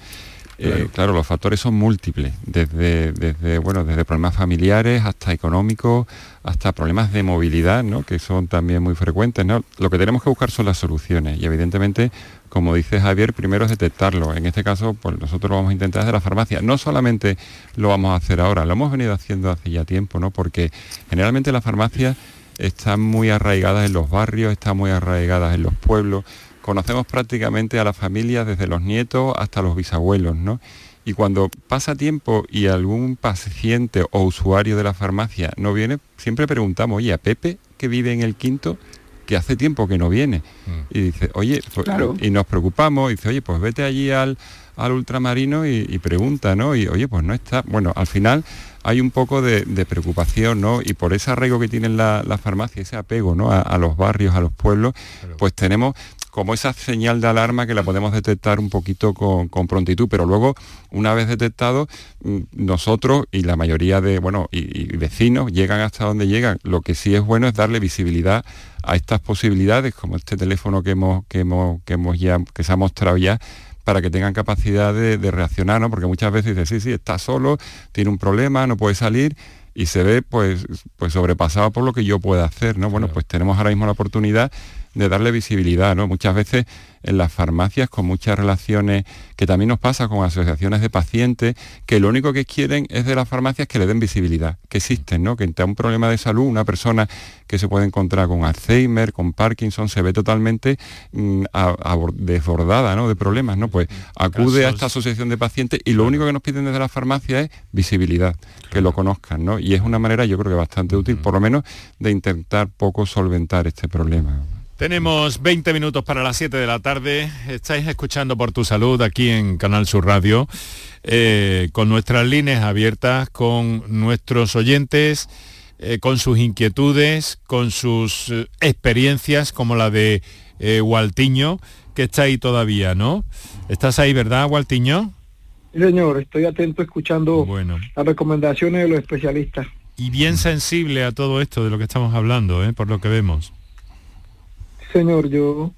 Eh, claro. los factores son múltiples, desde, desde, bueno, desde problemas familiares hasta económicos, hasta problemas de movilidad, ¿no? que son también muy frecuentes. ¿no? Lo que tenemos que buscar son las soluciones y evidentemente, como dice Javier, primero es detectarlo. En este caso, pues nosotros vamos a intentar desde la farmacia. No solamente lo vamos a hacer ahora, lo hemos venido haciendo hace ya tiempo, ¿no? porque generalmente las farmacias están muy arraigadas en los barrios, están muy arraigadas en los pueblos conocemos prácticamente a la familia desde los nietos hasta los bisabuelos, ¿no? Y cuando pasa tiempo y algún paciente o usuario de la farmacia no viene, siempre preguntamos, oye, a Pepe, que vive en el quinto, que hace tiempo que no viene. Mm. Y dice, oye, pues, y nos preocupamos, y dice, oye, pues vete allí al, al ultramarino y, pregunta, ¿no? Y oye, pues no está. Bueno, al final hay un poco de, preocupación, ¿no? Y por ese arraigo que tienen la, la farmacia, ese apego, ¿no? A, los barrios, a los pueblos, pues tenemos como esa señal de alarma que la podemos detectar un poquito con, prontitud, pero luego, una vez detectado, mm, nosotros y la mayoría de, bueno, y, vecinos llegan hasta donde llegan. Lo que sí es bueno es darle visibilidad a estas posibilidades, como este teléfono que hemos, que hemos, que hemos ya, que se ha mostrado ya, para que tengan capacidad de, reaccionar, ¿no? Porque muchas veces dice, sí, sí, está solo, tiene un problema, no puede salir y se ve pues, pues sobrepasado por lo que yo pueda hacer, ¿no? Bueno, pues tenemos ahora mismo la oportunidad de darle visibilidad, ¿no? Muchas veces en las farmacias con muchas relaciones que también nos pasa con asociaciones de pacientes que lo único que quieren es de las farmacias que le den visibilidad, que existen, ¿no? Que ante un problema de salud, una persona que se puede encontrar con Alzheimer, con Parkinson, se ve totalmente mm, desbordada, ¿no? De problemas, ¿no? Pues acude a esta asociación de pacientes y lo único que nos piden desde la farmacia es visibilidad, que lo conozcan, ¿no? Y es una manera, yo creo que bastante útil, por lo menos, de intentar poco solventar este problema. Tenemos 20 minutos para las 7 de la tarde. Estáis escuchando por tu salud aquí en Canal Sur Radio, eh, con nuestras líneas abiertas, con nuestros oyentes, eh, con sus inquietudes, con sus eh, experiencias, como la de Waltiño, que está ahí todavía, ¿no? ¿Estás ahí, verdad, Waltiño? Sí, señor, estoy atento escuchando las recomendaciones de los especialistas. Y bien sensible a todo esto de lo que estamos hablando, por lo que vemos señor, yo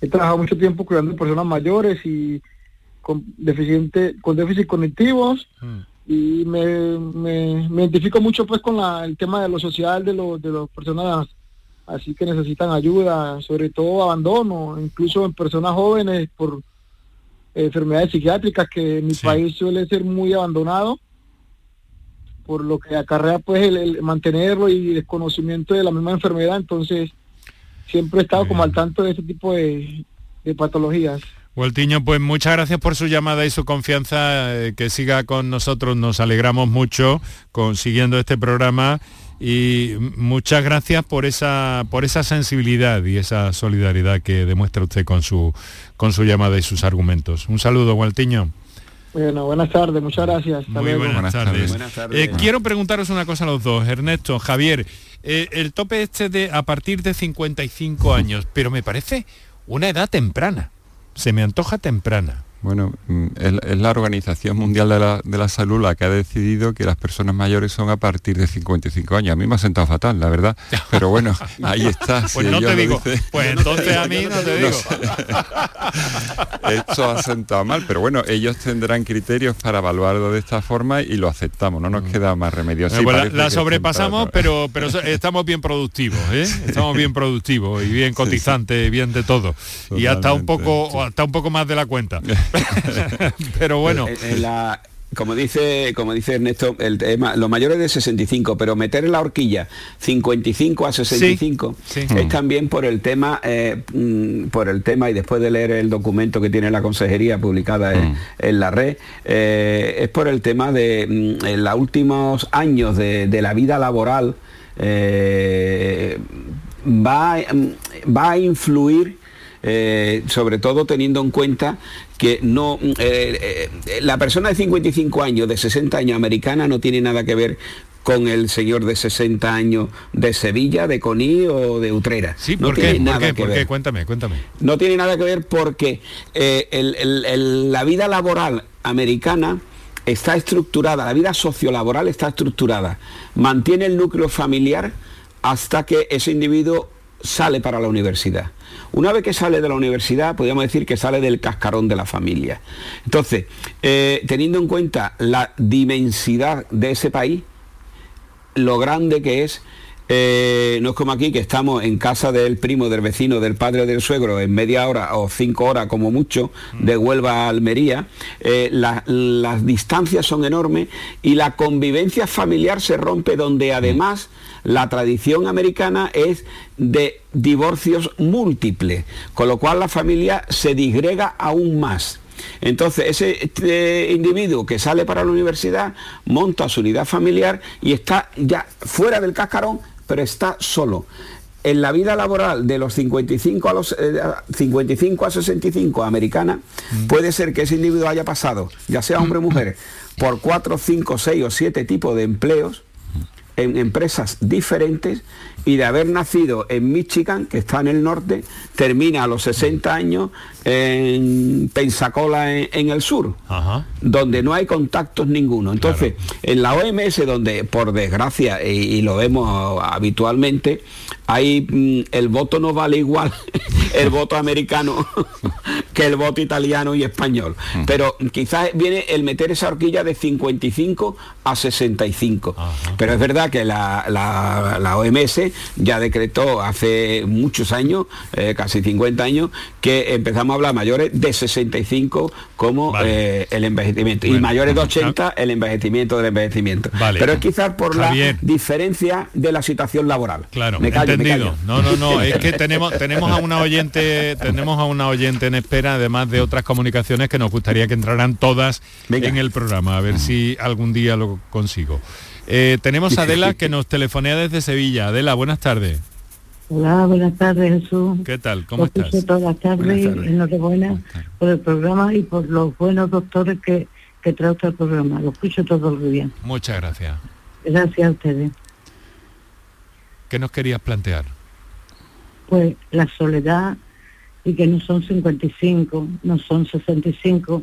he trabajado mucho tiempo cuidando personas mayores y con deficiente, con déficit cognitivos mm. y me, identifico mucho pues con el tema de lo social de, los de las personas así que necesitan ayuda, sobre todo abandono, incluso en personas jóvenes por enfermedades psiquiátricas que en mi país suele ser muy abandonado por lo que acarrea pues el, mantenerlo y desconocimiento de la misma enfermedad, entonces siempre he estado como al tanto de ese tipo de, patologías. Waltiño, pues muchas gracias por su llamada y su confianza, eh, que siga con nosotros, nos alegramos mucho consiguiendo este programa y muchas gracias por esa, por esa sensibilidad y esa solidaridad que demuestra usted con su, con su llamada y sus argumentos. Un saludo, Waltiño. Bueno, buenas tardes, muchas gracias. Muy buenas, tardes. Eh, quiero preguntaros una cosa a los dos, Ernesto, Javier. Eh, el tope este de a partir de 55 años, pero me parece una edad temprana. Se me antoja temprana. Bueno, mm, es, la Organización Mundial de la, Salud la que ha decidido que las personas mayores son a partir de 55 años. A mí me ha sentado fatal, la verdad. Pero bueno, ahí está. pues no te digo. pues entonces a mí no te digo. Esto ha sentado mal, pero bueno, ellos tendrán criterios para evaluarlo de esta forma y lo aceptamos. No nos mm. queda más remedio. Pues la, sobrepasamos, pero, pero estamos bien productivos, ¿eh? Estamos bien productivos y bien cotizantes, bien de todo. y hasta un poco, hasta un poco más de la cuenta. Pero bueno. En la, como dice, como dice Ernesto, el tema, los mayores de 65, pero meter en la horquilla 55 a 65 Sí, sí. es también por el tema, eh, mm, por el tema, y después de leer el documento que tiene la consejería publicada en, en la red, eh, es por el tema de mm, en los últimos años de, de la vida laboral eh, va, mm, va a influir eh, sobre todo teniendo en cuenta que no eh, eh, la persona de 55 años, de 60 años americana no tiene nada que ver con el señor de 60 años de Sevilla, de Coní o de Utrera. Sí, no ¿por tiene qué? ¿Por nada qué? que ¿Por ver. qué? Cuéntame, cuéntame. No tiene nada que ver porque el- el- el- la vida laboral americana está estructurada, la vida sociolaboral está estructurada, mantiene el núcleo familiar hasta que ese individuo sale para la universidad. Una vez que sale de la universidad, podríamos decir que sale del cascarón de la familia. Entonces, eh, teniendo en cuenta la dimensidad de ese país, lo grande que es. Eh, no es como aquí que estamos en casa del primo, del vecino, del padre del suegro en media hora o cinco horas como mucho, de Huelva a Almería. Eh, la- las distancias son enormes y la convivencia familiar se rompe donde además la tradición americana es de divorcios múltiples, con lo cual la familia se disgrega aún más. Entonces, ese este individuo que sale para la universidad monta su unidad familiar y está ya fuera del cascarón, pero está solo. En la vida laboral de los 55 a los eh, 55 a 65 americana, puede ser que ese individuo haya pasado, ya sea hombre o mujer, por 4, 5, 6 o 7 tipos de empleos en empresas diferentes y de haber nacido en Michigan, que está en el norte, termina a los 60 años en Pensacola, en, en el sur, donde no hay contactos ninguno. Entonces, en la OMS, donde por desgracia, y, y lo vemos habitualmente, hay mm, el voto no vale igual el voto americano que el voto italiano y español. Pero quizás viene el meter esa horquilla de 55 a 65. Pero es verdad que la, la- la OMS ya decretó hace muchos años, eh, casi 50 años, que empezamos a hablar mayores de 65 como eh, el envejecimiento. y mayores de 80 el envejecimiento del envejecimiento. Vale. Pero es quizás por Javier. la diferencia de la situación laboral. Claro, Me callo, me entendido. No, no, no, es que tenemos tenemos a una oyente, tenemos a una oyente en espera, además de otras comunicaciones que nos gustaría que entraran todas en el programa, a ver si algún día lo consigo. Eh, tenemos a Adela que nos telefonea desde Sevilla. Adela, buenas tardes. Hola, buenas tardes Jesús. ¿Qué tal? ¿Cómo Lo escucho estás? todas las tardes enhorabuena por el programa y por los buenos doctores que, que trae usted al programa. Lo escucho todos los días. Muchas gracias. Gracias a ustedes. ¿Qué nos querías plantear? Pues la soledad y que no son 55, no son 65,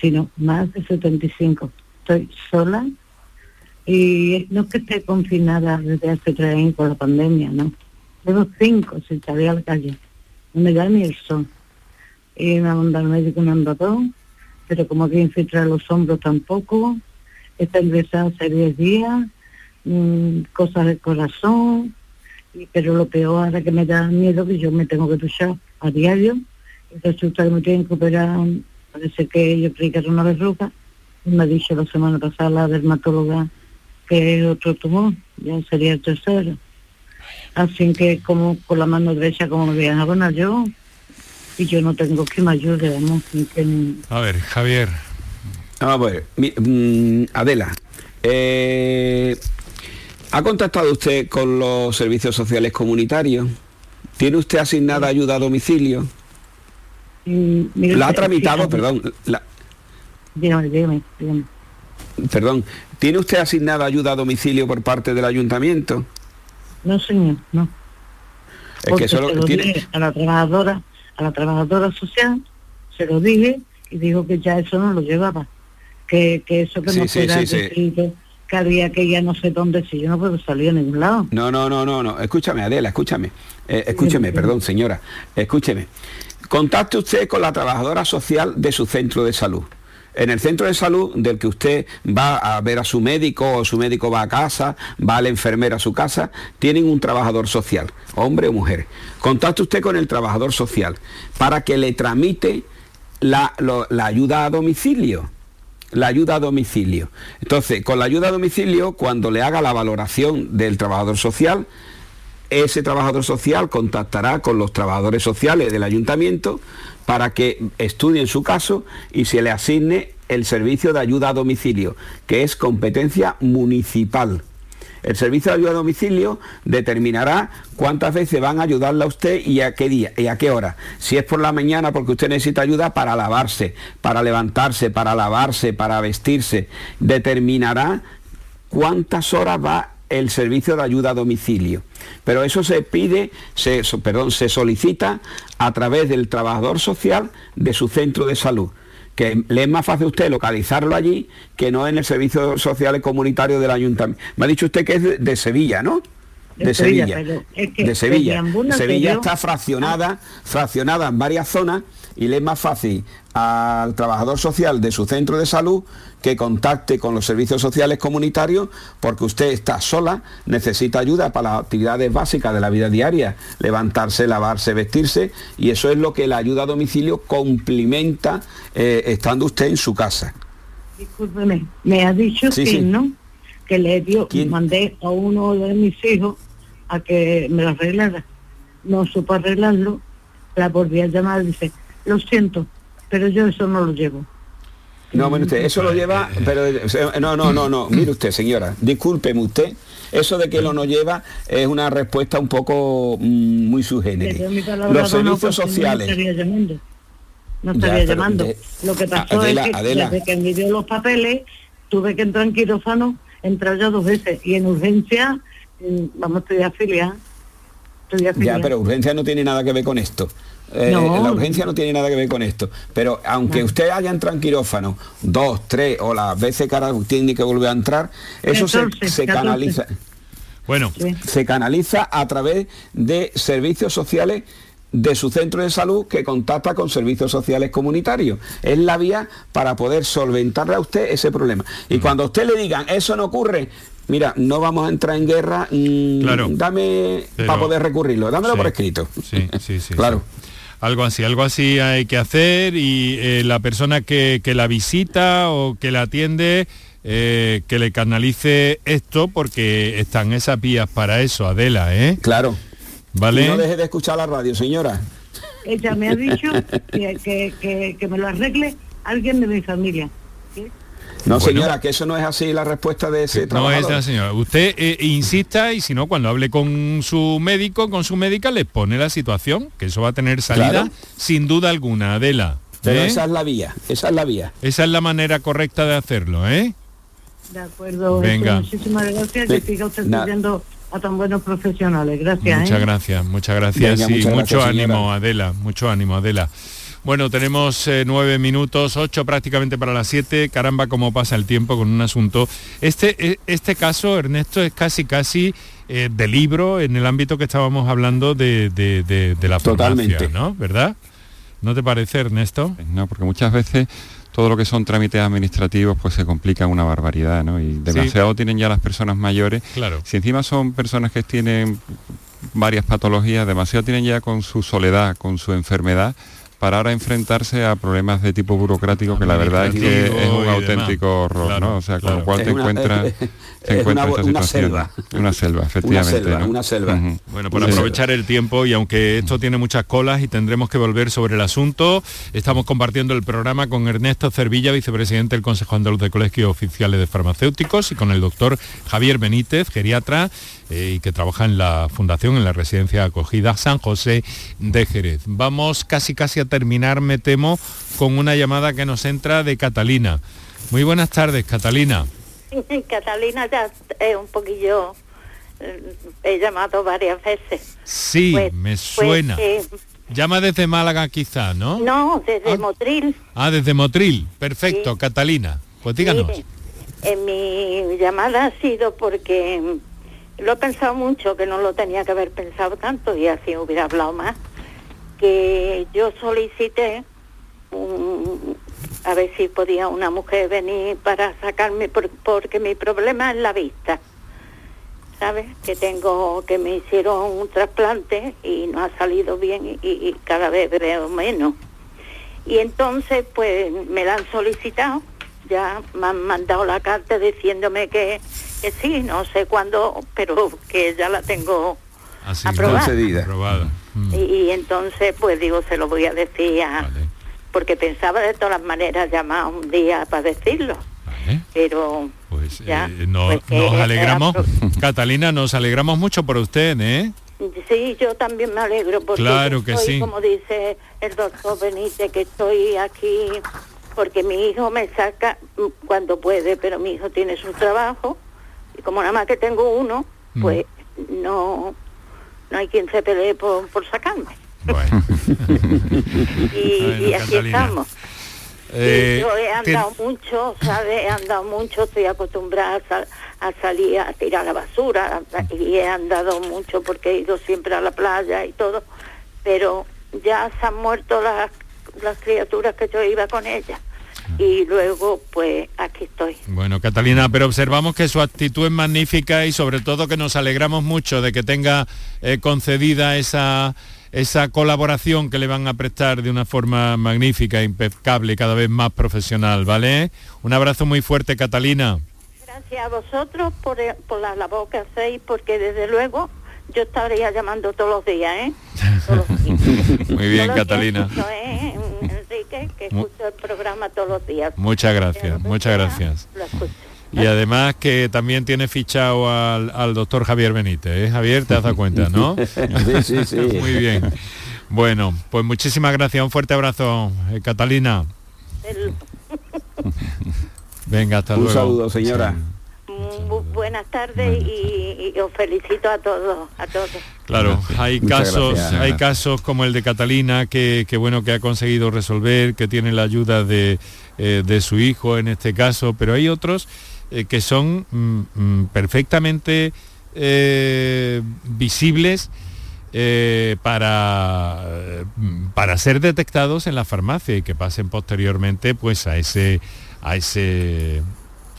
sino más de 75. Estoy sola y no es que esté confinada desde hace tres años por la pandemia, ¿no? Llevo cinco sin salir a la calle. No me da ni el sol. Y me ha mandado el médico un andador, pero como que infiltrar los hombros tampoco. Está ingresada hace 10 días, mm, cosas del corazón, y- pero lo peor ahora que me da miedo que yo me tengo que duchar a diario. Y resulta que me tienen que operar, parece que yo creí que era una verruga. Y me ha dicho la semana pasada la dermatóloga que es otro tumor, ya sería el tercero. Así que como con la mano derecha como me voy a abonar yo, y yo no tengo que me ayude, vamos, ni que A ver, Javier. A ver, mi- mm, Adela, eh, ¿ha contactado usted con los servicios sociales comunitarios? ¿Tiene usted asignada ayuda a domicilio? mire, ¿La ha tramitado? sí, Perdón, la- Dígame, dígame, dígame. perdón. ¿Tiene usted asignada ayuda a domicilio por parte del ayuntamiento? No, señor, no. Es que eso se lo tiene... dije a la trabajadora, a la trabajadora social, se lo dije y dijo que ya eso no lo llevaba. Que, que eso que Sí, no sí, fuera sí, que había que ya no sé dónde, si yo no puedo salir a ningún lado. No, no, no, no, no. Escúchame, Adela, escúchame. Eh, escúcheme, perdón, señora. Escúcheme. Contacte usted con la trabajadora social de su centro de salud. En el centro de salud del que usted va a ver a su médico o su médico va a casa, va a la enfermera a su casa, tienen un trabajador social, hombre o mujer. Contacte usted con el trabajador social para que le tramite la, lo- la ayuda a domicilio la ayuda a domicilio. Entonces, con la ayuda a domicilio, cuando le haga la valoración del trabajador social, ese trabajador social contactará con los trabajadores sociales del ayuntamiento para que estudien su caso y se le asigne el servicio de ayuda a domicilio, que es competencia municipal. El servicio de ayuda a domicilio determinará cuántas veces van a ayudarle a usted y a qué día y a qué hora. Si es por la mañana porque usted necesita ayuda para lavarse, para levantarse, para lavarse, para vestirse, determinará cuántas horas va el servicio de ayuda a domicilio. Pero eso se pide, perdón, se solicita a través del trabajador social de su centro de salud que le es más fácil a usted localizarlo allí que no en el servicio social comunitario del ayuntamiento. Me ha dicho usted que es de, Sevilla, ¿no? De, Sevilla. de Sevilla. Sevilla está fraccionada, fraccionada en varias zonas y le es más fácil al trabajador social de su centro de salud que contacte con los servicios sociales comunitarios porque usted está sola, necesita ayuda para las actividades básicas de la vida diaria, levantarse, lavarse, vestirse y eso es lo que la ayuda a domicilio complementa eh, estando usted en su casa. Discúlpeme, me ha dicho que no, que le dio, mandé a uno de mis hijos a que me lo arreglara. No supo arreglarlo, la volví a llamar y dice, lo siento, pero yo eso no lo llevo. No, bueno, usted, eso lo lleva, pero no, no, no, no, mire usted, señora, discúlpeme usted, eso de que lo no lleva es una respuesta un poco mm, muy subgénere. Los servicios sociales. No estaría llamando. No estaría llamando. Lo que pasó es que desde que envió los papeles, tuve que entrar en quirófano, entrar ya dos veces y en urgencia, mm, vamos, estoy afiliada. Estoy afiliada. Ya, pero urgencia no tiene nada que ver con esto. Eh, la urgencia no tiene nada que ver con esto. Pero aunque usted haya entrado en quirófano dos, tres o las veces que ahora tiene que volver a entrar, eso se, canaliza. Bueno. Se canaliza a través de servicios sociales de su centro de salud que contacta con servicios sociales comunitarios. Es la vía para poder solventarle a usted ese problema. Y cuando a usted le digan, eso no ocurre, mira, no vamos a entrar en guerra, mm, dame para poder recurrirlo, dámelo por escrito. Sí, sí, sí. claro. Algo así, algo así hay que hacer y eh, la persona que, la visita o que la atiende, eh, que le canalice esto porque están esas vías para eso, Adela, ¿eh? Claro. ¿Vale? no deje de escuchar la radio, señora. Ella me ha dicho que, que me lo arregle alguien de mi familia. No, señora, que eso no es así la respuesta de ese No es la señora. Usted eh, insista y si no, cuando hable con su médico, con su médica, le pone la situación, que eso va a tener salida sin duda alguna, Adela. Pero ¿eh? esa es la vía, esa es la vía. Esa es la manera correcta de hacerlo, ¿eh? De acuerdo. Venga. muchísimas gracias. Que siga usted a tan buenos profesionales. Gracias. Muchas ¿eh? gracias, muchas gracias. y mucho ánimo, Adela, mucho ánimo, Adela. Bueno, tenemos eh, nueve minutos, ocho prácticamente para las siete. Caramba, cómo pasa el tiempo con un asunto. Este, eh, este caso, Ernesto, es casi, casi eh, de libro en el ámbito que estábamos hablando de, de, la Totalmente. ¿no? ¿Verdad? ¿No te parece, Ernesto? No, porque muchas veces todo lo que son trámites administrativos pues se complica una barbaridad, ¿no? Y demasiado tienen ya las personas mayores. Claro. Si encima son personas que tienen varias patologías, demasiado tienen ya con su soledad, con su enfermedad, para ahora enfrentarse a problemas de tipo burocrático que la verdad es que es un auténtico horror, ¿no? O sea, con lo cual te encuentras encuentras una, una, selva. Una selva, efectivamente. Una selva, Bueno, por aprovechar el tiempo y aunque esto tiene muchas colas y tendremos que volver sobre el asunto, estamos compartiendo el programa con Ernesto Cervilla, vicepresidente del Consejo Andaluz de Colegios Oficiales de Farmacéuticos y con el doctor Javier Benítez, geriatra eh, y que trabaja en la Fundación, en la Residencia Acogida San José de Jerez. Vamos casi casi a terminar, me temo, con una llamada que nos entra de Catalina. Muy buenas tardes, Catalina. Catalina ya es un poquillo... Eh, he llamado varias veces. Sí, pues, me pues, suena. Llama desde Málaga quizá, ¿no? No, desde ah. Motril. Ah, desde Motril. Perfecto, Catalina. Pues díganos. en mi llamada ha sido porque lo he pensado mucho, que no lo tenía que haber pensado tanto y así hubiera hablado más que yo solicité a ver si podía una mujer venir para sacarme porque mi problema es la vista sabes que tengo que me hicieron un trasplante y no ha salido bien y, cada vez veo menos y entonces pues me la han solicitado ya me han mandado la carta diciéndome que, que sí, no sé cuándo, pero que ya la tengo Así, aprobada. Concedida. aprobada. Mm. Y, y entonces, pues digo, se lo voy a decir a... Porque pensaba de todas las maneras llamar un día para decirlo. Pero Pues ya, eh, no- pues nos era alegramos, Catalina, nos alegramos mucho por usted, ¿eh? Sí, yo también me alegro porque Claro que estoy, sí. como dice el doctor Benítez, que estoy aquí porque mi hijo me saca cuando puede, pero mi hijo tiene su trabajo y como nada más que tengo uno, Mm. pues no no hay quien se pelee por, por sacarme. y, Bueno, y aquí Catalina. estamos. Eh, yo he andado mucho, ¿sabes? He andado mucho, estoy acostumbrada a, sal- a salir a tirar la basura y he andado mucho porque he ido siempre a la playa y todo, pero ya se han muerto las, las criaturas que yo iba con ellas y luego pues aquí estoy. Bueno, Catalina, pero observamos que su actitud es magnífica y sobre todo que nos alegramos mucho de que tenga eh, concedida esa, esa colaboración que le van a prestar de una forma magnífica, impecable y cada vez más profesional, ¿vale? Un abrazo muy fuerte, Catalina. Gracias a vosotros por, eh, por la labor que hacéis porque desde luego yo estaría llamando todos los días, ¿eh? Muy bien, Todos los días Catalina. escucho, ¿eh? Enrique, que escucho el programa todos los días. Muchas gracias, muchas gracias. Lo escucho. Y además que también tiene fichado al, al doctor Javier Benítez. ¿eh? Javier, te has dado cuenta, ¿no? Sí, sí, sí. Muy bien. Bueno, pues muchísimas gracias. Un fuerte abrazo, eh, Catalina. Venga, hasta Un luego. saludo, señora. Bu- buenas tardes y, y os felicito a todos, a todos. Claro, hay Muchas casos, gracias. hay casos como el de Catalina que, que, bueno que ha conseguido resolver, que tiene la ayuda de, eh, de su hijo en este caso, pero hay otros eh, que son mm, mm, perfectamente eh, visibles eh, para, eh, para ser detectados en la farmacia y que pasen posteriormente pues a ese a ese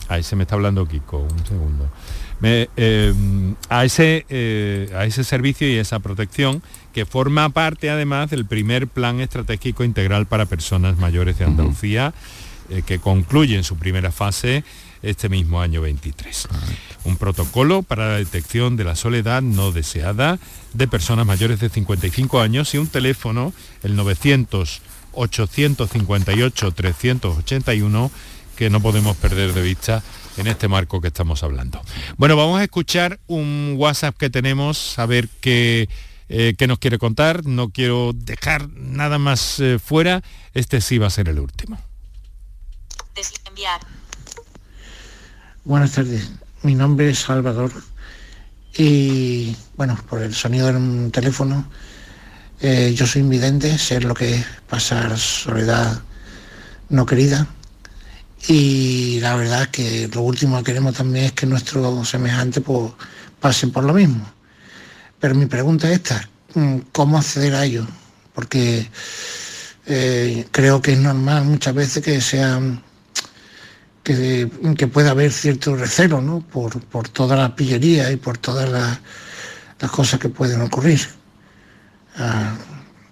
a ese me está hablando Kiko, un segundo. Me, eh, a, ese, eh, a ese servicio y esa protección que forma parte además del primer plan estratégico integral para personas mayores de Andalucía, que concluye en su primera fase este mismo año 23. Un protocolo para la detección de la soledad no deseada de personas mayores de 55 años y un teléfono, el 900 858 381 que no podemos perder de vista en este marco que estamos hablando. Bueno, vamos a escuchar un WhatsApp que tenemos, a ver qué, eh, qué nos quiere contar. No quiero dejar nada más eh, fuera. Este sí va a ser el último. Buenas tardes, mi nombre es Salvador y bueno, por el sonido del teléfono, eh, yo soy invidente, sé lo que es pasar soledad no querida y la verdad que lo último que queremos también es que nuestros semejantes pues, pasen por lo mismo. Pero mi pregunta es esta, mm, ¿cómo acceder a ello? Porque eh, creo que es normal muchas veces que sean que, que pueda haber cierto recelo ¿no? por, por toda la pillería y por todas las, las cosas que pueden ocurrir. A,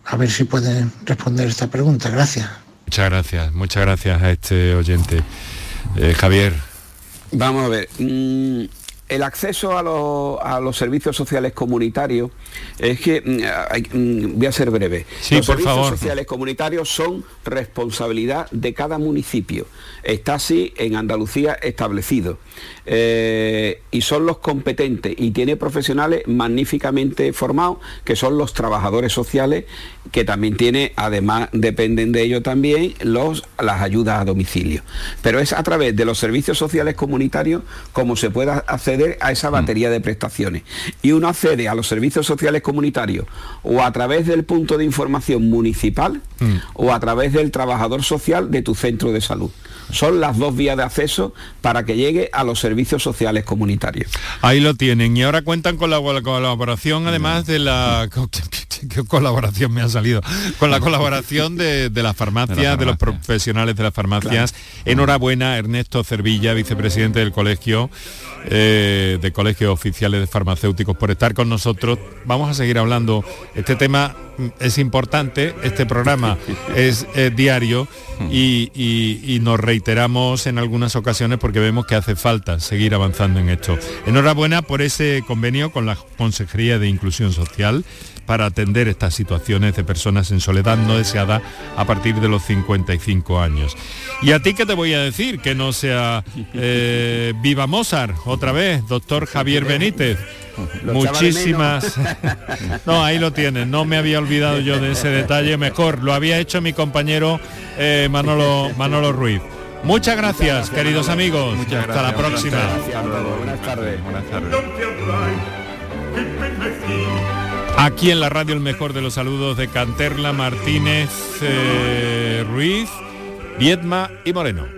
a ver si pueden responder esta pregunta. Gracias. Muchas gracias, muchas gracias a este oyente. Eh, Javier. Vamos a ver. mm, el acceso a, los- a los servicios sociales comunitarios es que mm, mm, voy a ser breve. Sí, los por servicios favor. sociales comunitarios son responsabilidad de cada municipio. Está así en Andalucía establecido. Eh, y son los competentes y tiene profesionales magníficamente formados que son los trabajadores sociales que también tiene además dependen de ello también los las ayudas a domicilio pero es a través de los servicios sociales comunitarios como se pueda acceder a esa batería de prestaciones. Y uno accede a los servicios sociales comunitarios o a través del punto de información municipal o a través del trabajador social de tu centro de salud son las dos vías de acceso para que llegue a los servicios sociales comunitarios. Ahí lo tienen. Y ahora cuentan con la col- colaboración, además de la... ¿Qué colaboración me ha salido? Con la colaboración de, de las farmacias, de, los profesionales de las farmacias. Enhorabuena, Ernesto Cervilla, vicepresidente del colegio, eh, de Colegios Oficiales de Farmacéuticos, por estar con nosotros. Vamos a seguir hablando. Este tema mm, es importante, este programa es diario y, y- y nos reiteramos reiteramos en algunas ocasiones porque vemos que hace falta seguir avanzando en esto. Enhorabuena por ese convenio con la Consejería de Inclusión Social para atender estas situaciones de personas en soledad no deseada a partir de los 55 años. ¿Y a ti qué te voy a decir? Que no sea eh, viva Mozart otra vez, doctor Javier Benítez. Muchísimas. No, ahí lo tienes. No me había olvidado yo de ese detalle. Mejor, lo había hecho mi compañero eh, Manolo, Manolo Ruiz. Muchas gracias, queridos amigos. Hasta la próxima. Buenas tardes. Buenas tardes. Aquí en la radio el mejor de los saludos de Canterla, Martínez, eh, Ruiz, Viedma y Moreno.